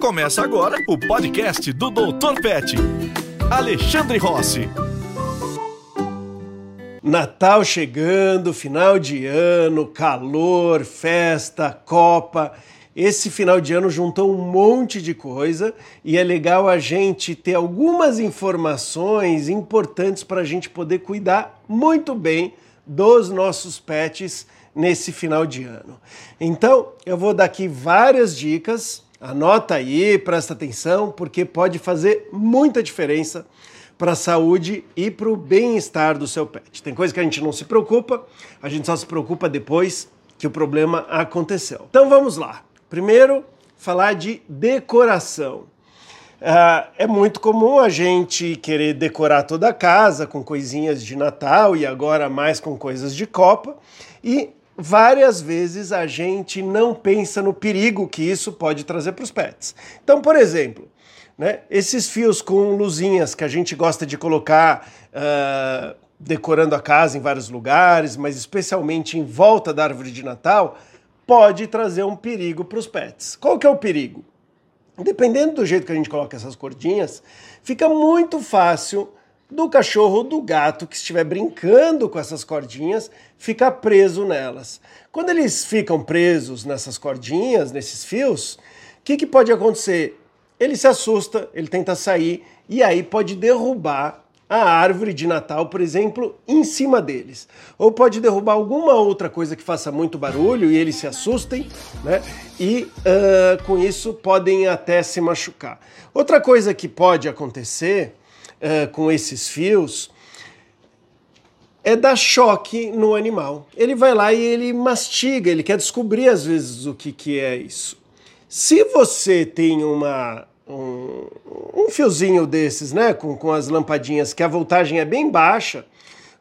Começa agora o podcast do Dr. Pet. Alexandre Rossi. Natal chegando, final de ano, calor, festa, Copa. Esse final de ano juntou um monte de coisa e é legal a gente ter algumas informações importantes para a gente poder cuidar muito bem dos nossos pets nesse final de ano. Então, eu vou dar aqui várias dicas, anota aí, presta atenção, porque pode fazer muita diferença para a saúde e para o bem-estar do seu pet. Tem coisa que a gente não se preocupa, a gente só se preocupa depois que o problema aconteceu. Então vamos lá. Primeiro, falar de decoração. Uh, é muito comum a gente querer decorar toda a casa com coisinhas de Natal e agora mais com coisas de Copa. E várias vezes a gente não pensa no perigo que isso pode trazer para os pets. Então, por exemplo, né, esses fios com luzinhas que a gente gosta de colocar uh, decorando a casa em vários lugares, mas especialmente em volta da árvore de Natal, pode trazer um perigo para os pets. Qual que é o perigo? Dependendo do jeito que a gente coloca essas cordinhas, fica muito fácil do cachorro ou do gato que estiver brincando com essas cordinhas ficar preso nelas. Quando eles ficam presos nessas cordinhas, nesses fios, o que, que pode acontecer? Ele se assusta, ele tenta sair e aí pode derrubar a árvore de Natal, por exemplo, em cima deles. Ou pode derrubar alguma outra coisa que faça muito barulho e eles se assustem, né? E uh, com isso podem até se machucar. Outra coisa que pode acontecer uh, com esses fios é dar choque no animal. Ele vai lá e ele mastiga, ele quer descobrir às vezes o que, que é isso. Se você tem uma um, um fiozinho desses, né, com, com as lampadinhas, que a voltagem é bem baixa,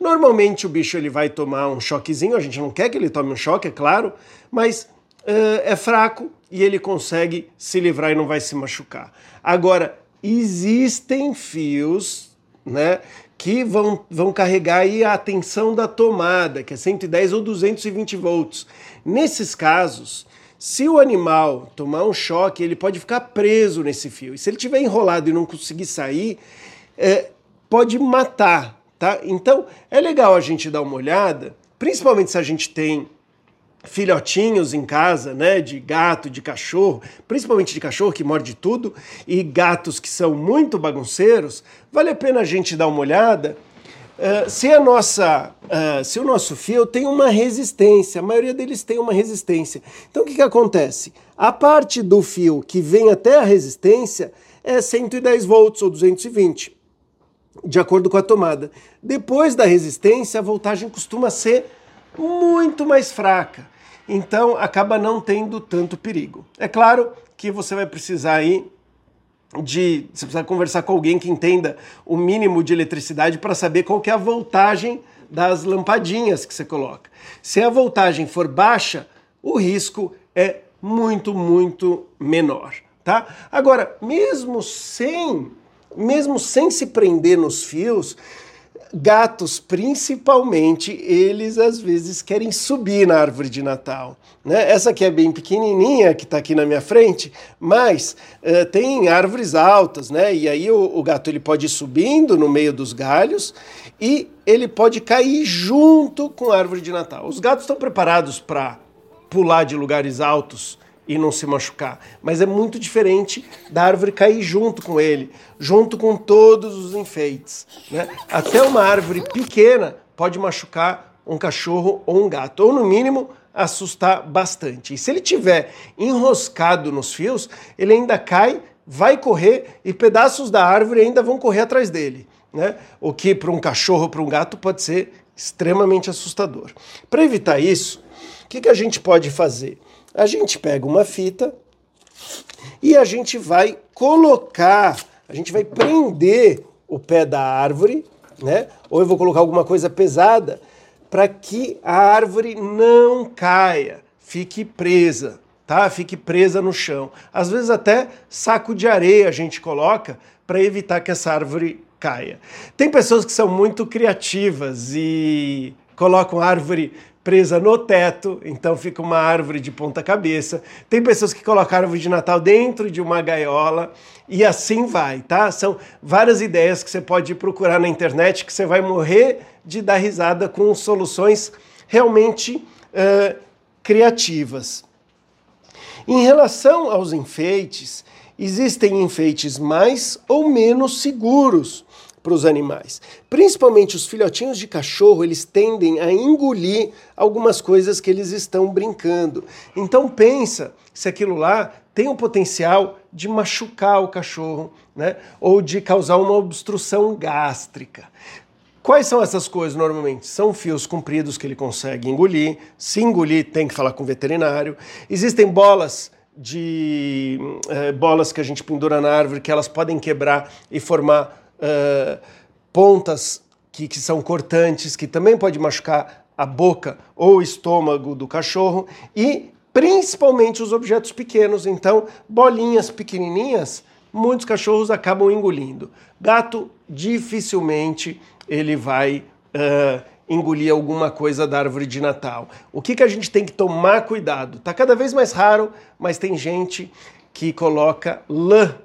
normalmente o bicho ele vai tomar um choquezinho, a gente não quer que ele tome um choque, é claro, mas uh, é fraco e ele consegue se livrar e não vai se machucar. Agora, existem fios, né, que vão, vão carregar aí a tensão da tomada, que é 110 ou 220 volts. Nesses casos, se o animal tomar um choque, ele pode ficar preso nesse fio. E se ele tiver enrolado e não conseguir sair, é, pode matar, tá? Então é legal a gente dar uma olhada, principalmente se a gente tem filhotinhos em casa, né, de gato, de cachorro, principalmente de cachorro que morde tudo, e gatos que são muito bagunceiros, vale a pena a gente dar uma olhada Uh, se a nossa, uh, se o nosso fio tem uma resistência, a maioria deles tem uma resistência. Então o que, que acontece? A parte do fio que vem até a resistência é 110 volts ou 220, de acordo com a tomada. Depois da resistência, a voltagem costuma ser muito mais fraca. Então acaba não tendo tanto perigo. É claro que você vai precisar aí de você precisa conversar com alguém que entenda o mínimo de eletricidade para saber qual que é a voltagem das lampadinhas que você coloca. Se a voltagem for baixa, o risco é muito, muito menor, tá? Agora, mesmo sem, mesmo sem se prender nos fios, gatos, principalmente, eles às vezes querem subir na árvore de Natal. Né? Essa aqui é bem pequenininha, que está aqui na minha frente, mas uh, tem árvores altas, né? E aí o, o, gato ele pode ir subindo no meio dos galhos e ele pode cair junto com a árvore de Natal. Os gatos estão preparados para pular de lugares altos e não se machucar. Mas é muito diferente da árvore cair junto com ele, junto com todos os enfeites. Né? Até uma árvore pequena pode machucar um cachorro ou um gato, ou no mínimo assustar bastante. E se ele tiver enroscado nos fios, ele ainda cai, vai correr e pedaços da árvore ainda vão correr atrás dele. Né? O que para um cachorro ou para um gato pode ser extremamente assustador. Para evitar isso, o que, que a gente pode fazer? A gente pega uma fita e a gente vai colocar, a gente vai prender o pé da árvore, né? Ou eu vou colocar alguma coisa pesada para que a árvore não caia, fique presa, tá? Fique presa no chão. Às vezes até saco de areia a gente coloca para evitar que essa árvore caia. Tem pessoas que são muito criativas e colocam árvore presa no teto, então fica uma árvore de ponta cabeça. Tem pessoas que colocam árvore de Natal dentro de uma gaiola e assim vai, tá? São várias ideias que você pode procurar na internet que você vai morrer de dar risada com soluções realmente uh, criativas. Em relação aos enfeites, existem enfeites mais ou menos seguros para os animais. Principalmente os filhotinhos de cachorro, eles tendem a engolir algumas coisas que eles estão brincando. Então pensa se aquilo lá tem o potencial de machucar o cachorro, né? Ou de causar uma obstrução gástrica. Quais são essas coisas normalmente? São fios compridos que ele consegue engolir. Se engolir, tem que falar com o veterinário. Existem bolas de eh, bolas que a gente pendura na árvore que elas podem quebrar e formar uh, pontas que, que são cortantes, que também pode machucar a boca ou o estômago do cachorro e principalmente os objetos pequenos. Então, bolinhas pequenininhas, muitos cachorros acabam engolindo. Gato dificilmente ele vai uh, engolir alguma coisa da árvore de Natal. O que, que a gente tem que tomar cuidado? Tá cada vez mais raro, mas tem gente que coloca lã,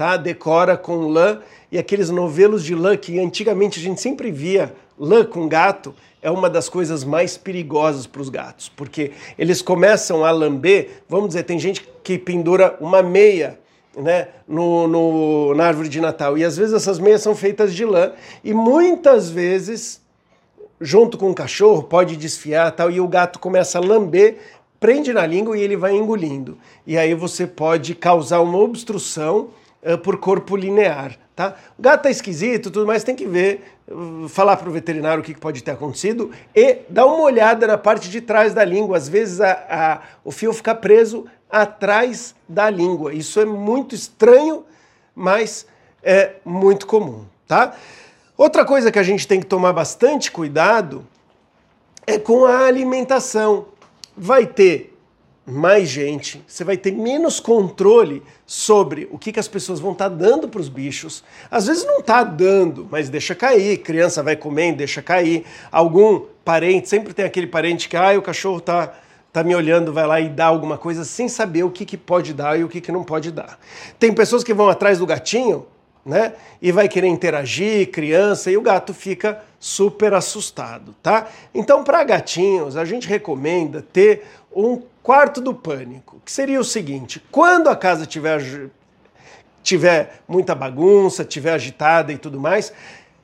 tá? Decora com lã e aqueles novelos de lã que antigamente a gente sempre via lã com gato, é uma das coisas mais perigosas para os gatos, porque eles começam a lamber, vamos dizer, tem gente que pendura uma meia né, no, no, na árvore de Natal, e às vezes essas meias são feitas de lã, e muitas vezes, junto com o cachorro, pode desfiar tal, e o gato começa a lamber, prende na língua e ele vai engolindo. E aí você pode causar uma obstrução uh, por corpo linear. Tá? O gato tá esquisito, tudo mais, tem que ver, uh, falar para o veterinário o que pode ter acontecido e dar uma olhada na parte de trás da língua. Às vezes a, a, o fio fica preso atrás da língua. Isso é muito estranho, mas é muito comum. Tá? Outra coisa que a gente tem que tomar bastante cuidado é com a alimentação. Vai ter mais gente, você vai ter menos controle sobre o que, que as pessoas vão estar tá dando para os bichos. Às vezes não está dando, mas deixa cair, criança vai comendo, deixa cair. Algum parente, sempre tem aquele parente que, ah, o cachorro está tá me olhando, vai lá e dá alguma coisa sem saber o que, que pode dar e o que, que não pode dar. Tem pessoas que vão atrás do gatinho, né? E vai querer interagir, criança, e o gato fica super assustado, tá? Então, para gatinhos, a gente recomenda ter um quarto do pânico, que seria o seguinte: quando a casa tiver, tiver muita bagunça, tiver agitada e tudo mais,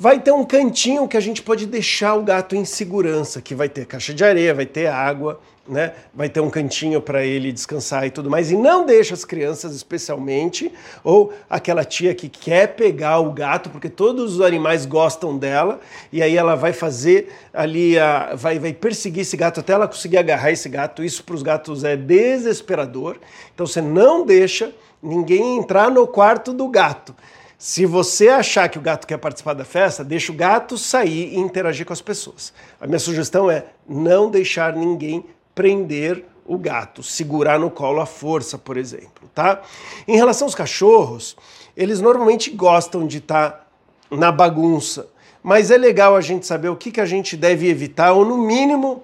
vai ter um cantinho que a gente pode deixar o gato em segurança, que vai ter caixa de areia, vai ter água, né? Vai ter um cantinho para ele descansar e tudo mais. E não deixa as crianças, especialmente, ou aquela tia que quer pegar o gato, porque todos os animais gostam dela, e aí ela vai fazer ali, a, vai, vai perseguir esse gato até ela conseguir agarrar esse gato. Isso para os gatos é desesperador. Então você não deixa ninguém entrar no quarto do gato. Se você achar que o gato quer participar da festa, deixa o gato sair e interagir com as pessoas. A minha sugestão é não deixar ninguém prender o gato, segurar no colo à força, por exemplo, tá? Em relação aos cachorros, eles normalmente gostam de estar tá na bagunça, mas é legal a gente saber o que, que a gente deve evitar, ou no mínimo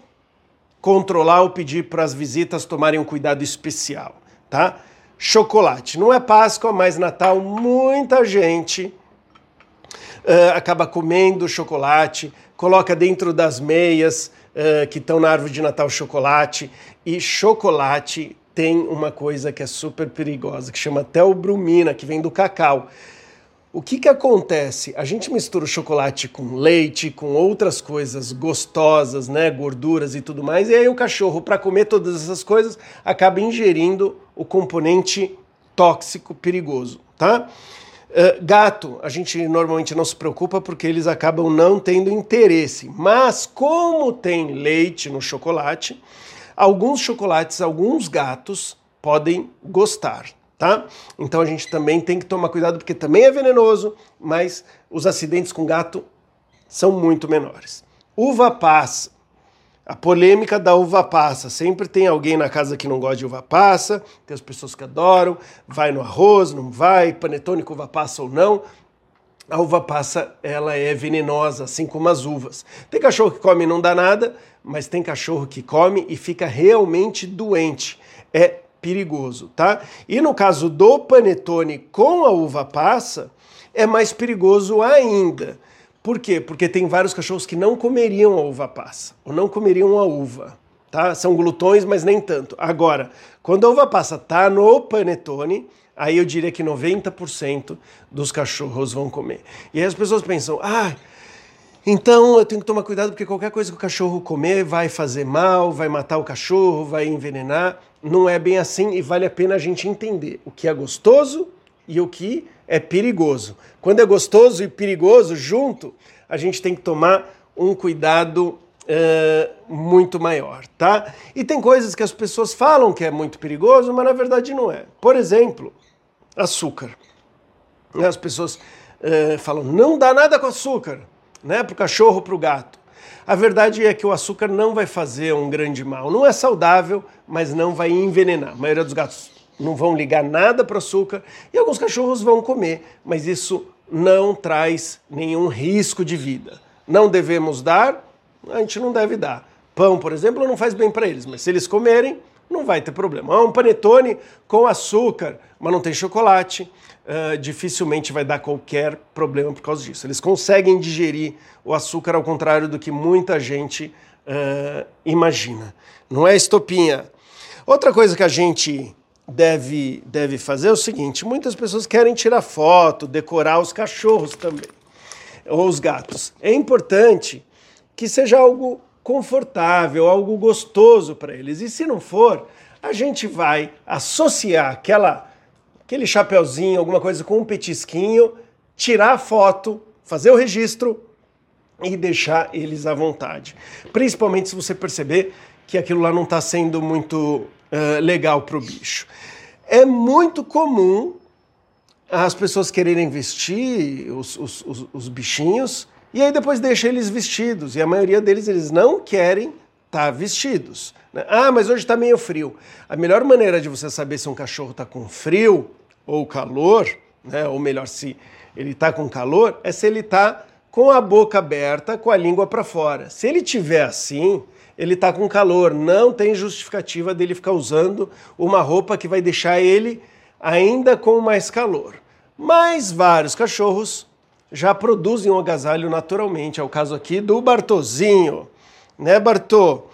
controlar ou pedir para as visitas tomarem um cuidado especial, tá? Chocolate. Não é Páscoa, mas Natal, muita gente uh, acaba comendo chocolate, coloca dentro das meias uh, que estão na árvore de Natal chocolate. E chocolate tem uma coisa que é super perigosa, que chama teobromina, que vem do cacau. O que, que acontece? A gente mistura o chocolate com leite, com outras coisas gostosas, né, gorduras e tudo mais, e aí o cachorro, para comer todas essas coisas, acaba ingerindo o componente tóxico perigoso, tá? Uh, gato, a gente normalmente não se preocupa porque eles acabam não tendo interesse, mas como tem leite no chocolate, alguns chocolates, alguns gatos podem gostar tá? Então a gente também tem que tomar cuidado porque também é venenoso, mas os acidentes com gato são muito menores. Uva passa. A polêmica da uva passa. Sempre tem alguém na casa que não gosta de uva passa, tem as pessoas que adoram, vai no arroz, não vai, panetone com uva passa ou não. A uva passa, ela é venenosa, assim como as uvas. Tem cachorro que come e não dá nada, mas tem cachorro que come e fica realmente doente. É perigoso, tá? E no caso do panetone com a uva passa, é mais perigoso ainda. Por quê? Porque tem vários cachorros que não comeriam a uva passa, ou não comeriam a uva, tá? São glutões, mas nem tanto. Agora, quando a uva passa tá no panetone, aí eu diria que 90% dos cachorros vão comer. E aí as pessoas pensam, ah, então eu tenho que tomar cuidado porque qualquer coisa que o cachorro comer vai fazer mal, vai matar o cachorro, vai envenenar. Não é bem assim e vale a pena a gente entender o que é gostoso e o que é perigoso. Quando é gostoso e perigoso junto, a gente tem que tomar um cuidado uh, muito maior, tá? E tem coisas que as pessoas falam que é muito perigoso, mas na verdade não é. Por exemplo, açúcar. As pessoas uh, falam, não dá nada com açúcar né, para o cachorro, para o gato. A verdade é que o açúcar não vai fazer um grande mal. Não é saudável, mas não vai envenenar. A maioria dos gatos não vão ligar nada para o açúcar e alguns cachorros vão comer, mas isso não traz nenhum risco de vida. Não devemos dar, a gente não deve dar. Pão, por exemplo, não faz bem para eles, mas se eles comerem, não vai ter problema. Um panetone com açúcar, mas não tem chocolate, uh, dificilmente vai dar qualquer problema por causa disso. Eles conseguem digerir o açúcar ao contrário do que muita gente uh, imagina. Não é estopinha. Outra coisa que a gente deve, deve fazer é o seguinte: muitas pessoas querem tirar foto, decorar os cachorros também, ou os gatos. É importante que seja algo confortável, algo gostoso para eles. E se não for, a gente vai associar aquela, aquele chapeuzinho, alguma coisa com um petisquinho, tirar a foto, fazer o registro e deixar eles à vontade. Principalmente se você perceber que aquilo lá não está sendo muito uh, legal para o bicho. É muito comum as pessoas quererem vestir os, os, os, os bichinhos e aí depois deixa eles vestidos. E a maioria deles eles não querem estar tá vestidos. Né? Ah, mas hoje está meio frio. A melhor maneira de você saber se um cachorro está com frio ou calor, né? ou melhor, se ele está com calor, é se ele está com a boca aberta, com a língua para fora. Se ele tiver assim, ele está com calor. Não tem justificativa dele ficar usando uma roupa que vai deixar ele ainda com mais calor. Mas vários cachorros já produzem um agasalho naturalmente. É o caso aqui do Bartozinho, né, Bartô?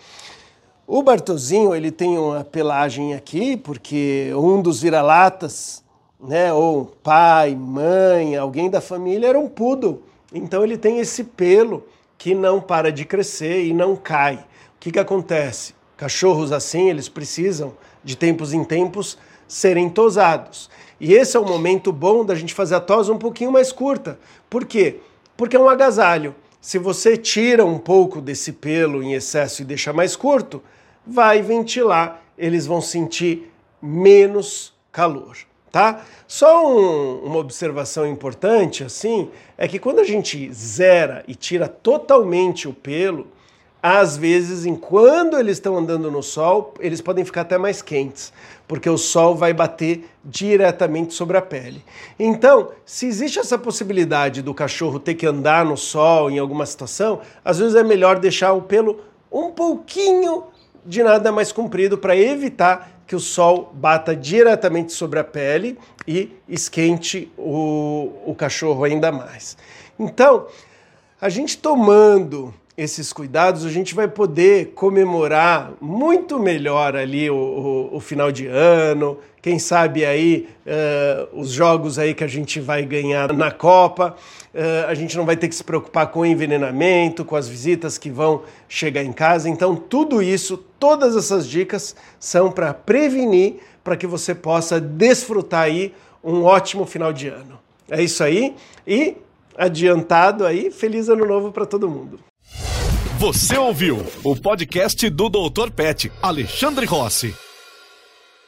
O Bartozinho ele tem uma pelagem aqui porque um dos vira-latas, né, ou pai, mãe, alguém da família era um poodle. Então ele tem esse pelo que não para de crescer e não cai. Que, que acontece? Cachorros assim, eles precisam de tempos em tempos serem tosados. E esse é o momento bom da gente fazer a tosa um pouquinho mais curta. Por quê? Porque é um agasalho. Se você tira um pouco desse pelo em excesso e deixa mais curto, vai ventilar, eles vão sentir menos calor, tá? Só um, uma observação importante assim é que quando a gente zera e tira totalmente o pelo, às vezes, enquanto eles estão andando no sol, eles podem ficar até mais quentes, porque o sol vai bater diretamente sobre a pele. Então, se existe essa possibilidade do cachorro ter que andar no sol em alguma situação, às vezes é melhor deixar o pelo um pouquinho de nada mais comprido para evitar que o sol bata diretamente sobre a pele e esquente o, o cachorro ainda mais. Então, a gente tomando esses cuidados, a gente vai poder comemorar muito melhor ali o, o, o final de ano, quem sabe aí uh, os jogos aí que a gente vai ganhar na Copa, uh, a gente não vai ter que se preocupar com o envenenamento, com as visitas que vão chegar em casa. Então, tudo isso, todas essas dicas são para prevenir, para que você possa desfrutar aí um ótimo final de ano. É isso aí e adiantado aí, feliz ano novo para todo mundo. Você ouviu o podcast do Dr. Pet, Alexandre Rossi.